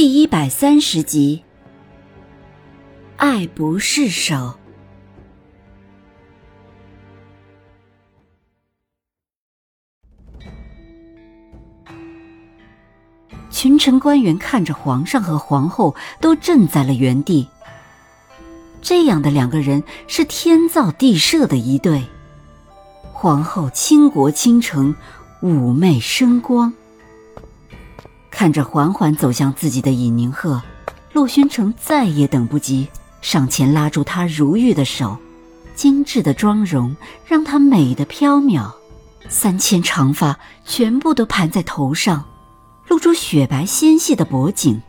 第一百三十集，爱不释手。群臣官员看着皇上和皇后都震在了原地。这样的两个人是天造地设的一对。皇后倾国倾城，妩媚生光。看着缓缓走向自己的尹宁鹤，陆宣城再也等不及，上前拉住她如玉的手，精致的妆容让她美得飘渺，三千长发全部都盘在头上，露出雪白纤细的脖颈，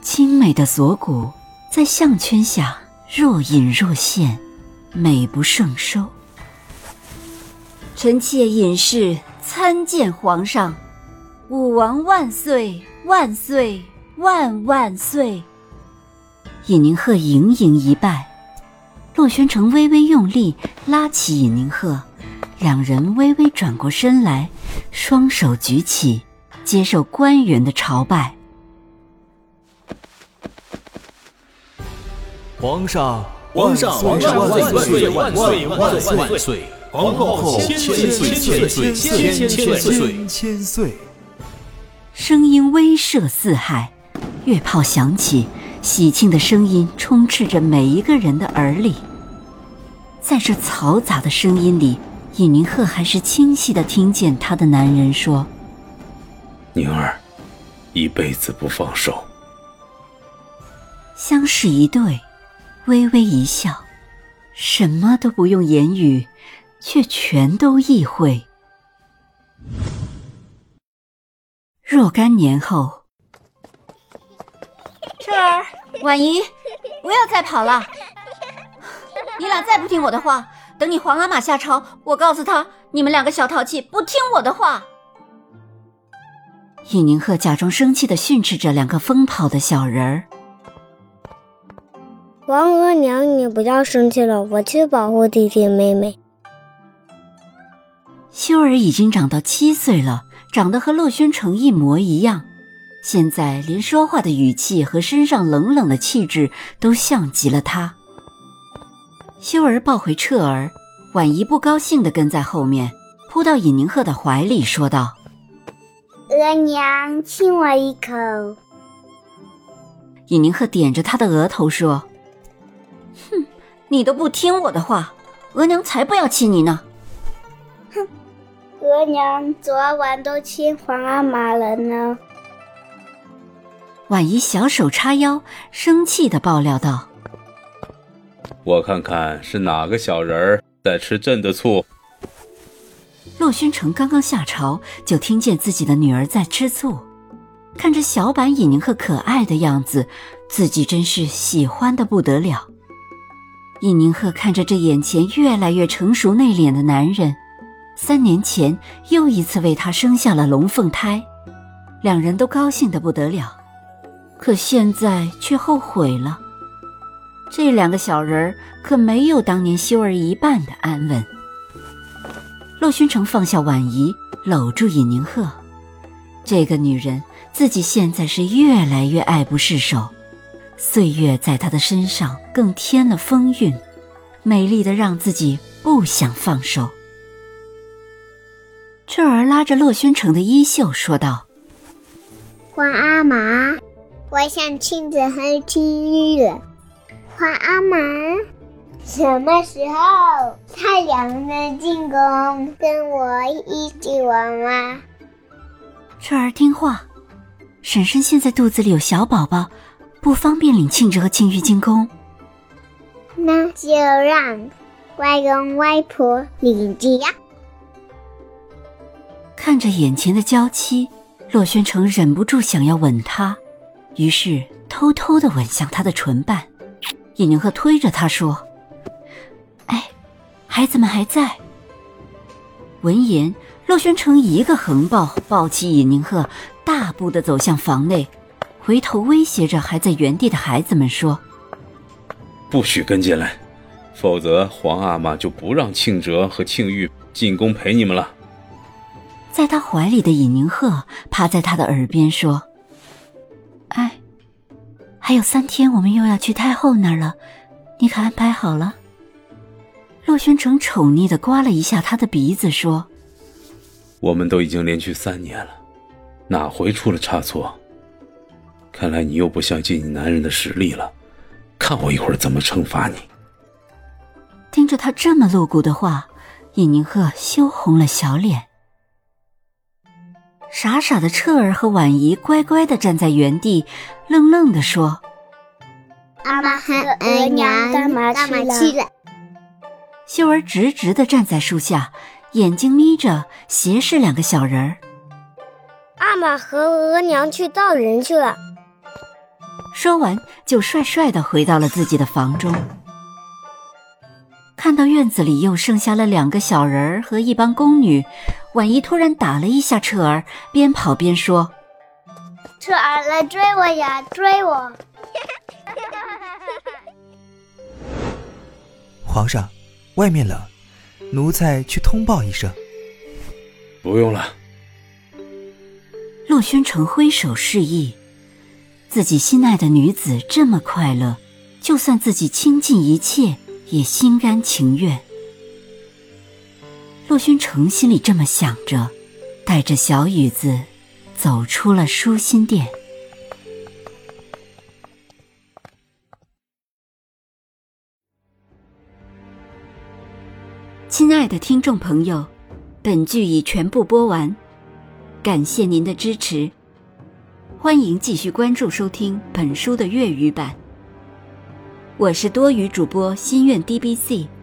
精美的锁骨在项圈下若隐若现，美不胜收。臣妾尹氏参见皇上。武王万岁万岁万万岁！尹宁鹤盈盈一拜，洛宣城微微用力拉起尹宁鹤，两人微微转过身来，双手举起，接受官员的朝拜。皇上，皇上，皇上万岁万岁万岁万岁！皇后千岁千岁千千岁千岁！声音威慑四海，乐炮响起，喜庆的声音充斥着每一个人的耳里。在这嘈杂的声音里，尹宁鹤还是清晰的听见他的男人说：“宁儿，一辈子不放手。”相视一对，微微一笑，什么都不用言语，却全都意会。若干年后，彻儿、婉仪，不要再跑了！你俩再不听我的话，等你皇阿玛下朝，我告诉他，你们两个小淘气，不听我的话。尹宁鹤假装生气的训斥着两个疯跑的小人儿。王额娘，你不要生气了，我去保护弟弟妹妹。修儿已经长到七岁了。长得和洛宣城一模一样，现在连说话的语气和身上冷冷的气质都像极了他。修儿抱回彻儿，婉仪不高兴地跟在后面，扑到尹宁鹤的怀里，说道：“额娘，亲我一口。”尹宁鹤点着他的额头说：“哼，你都不听我的话，额娘才不要亲你呢。”额娘昨晚都亲皇阿玛了呢。婉仪小手叉腰，生气的爆料道：“我看看是哪个小人儿在吃朕的醋。”洛宣城刚刚下朝，就听见自己的女儿在吃醋，看着小版尹宁鹤可爱的样子，自己真是喜欢的不得了。尹宁鹤看着这眼前越来越成熟内敛的男人。三年前又一次为他生下了龙凤胎，两人都高兴的不得了，可现在却后悔了。这两个小人儿可没有当年修儿一半的安稳。洛勋城放下婉仪，搂住尹宁鹤，这个女人自己现在是越来越爱不释手，岁月在她的身上更添了风韵，美丽的让自己不想放手。彻儿拉着洛轩城的衣袖说道：“皇阿玛，我想亲子和亲玉。皇阿玛，什么时候太阳能进宫跟我一起玩吗？”彻儿听话，婶婶现在肚子里有小宝宝，不方便领庆子和庆玉进宫。那就让外公外婆领着呀。看着眼前的娇妻，洛宣城忍不住想要吻她，于是偷偷的吻向她的唇瓣。尹宁鹤推着他说：“哎，孩子们还在。”闻言，洛宣城一个横抱，抱起尹宁鹤，大步的走向房内，回头威胁着还在原地的孩子们说：“不许跟进来，否则皇阿玛就不让庆哲和庆玉进宫陪你们了。”在他怀里的尹宁鹤趴在他的耳边说：“哎，还有三天，我们又要去太后那儿了，你可安排好了？”洛宣城宠溺的刮了一下他的鼻子，说：“我们都已经连续三年了，哪回出了差错？看来你又不相信你男人的实力了，看我一会儿怎么惩罚你。”听着他这么露骨的话，尹宁鹤羞红了小脸。傻傻的彻儿和婉仪乖乖的站在原地，愣愣的说：“阿妈和额娘干嘛去了？”秀儿直直的站在树下，眼睛眯着，斜视两个小人儿。阿玛和额娘去造人去了。说完，就帅帅的回到了自己的房中。看到院子里又剩下了两个小人儿和一帮宫女，婉仪突然打了一下彻儿，边跑边说：“彻儿来追我呀，追我！” 皇上。外面冷，奴才去通报一声。不用了。洛宣城挥手示意，自己心爱的女子这么快乐，就算自己倾尽一切也心甘情愿。骆宣成心里这么想着，带着小雨子走出了舒心殿。亲爱的听众朋友，本剧已全部播完，感谢您的支持，欢迎继续关注收听本书的粤语版。我是多语主播心愿 DBC。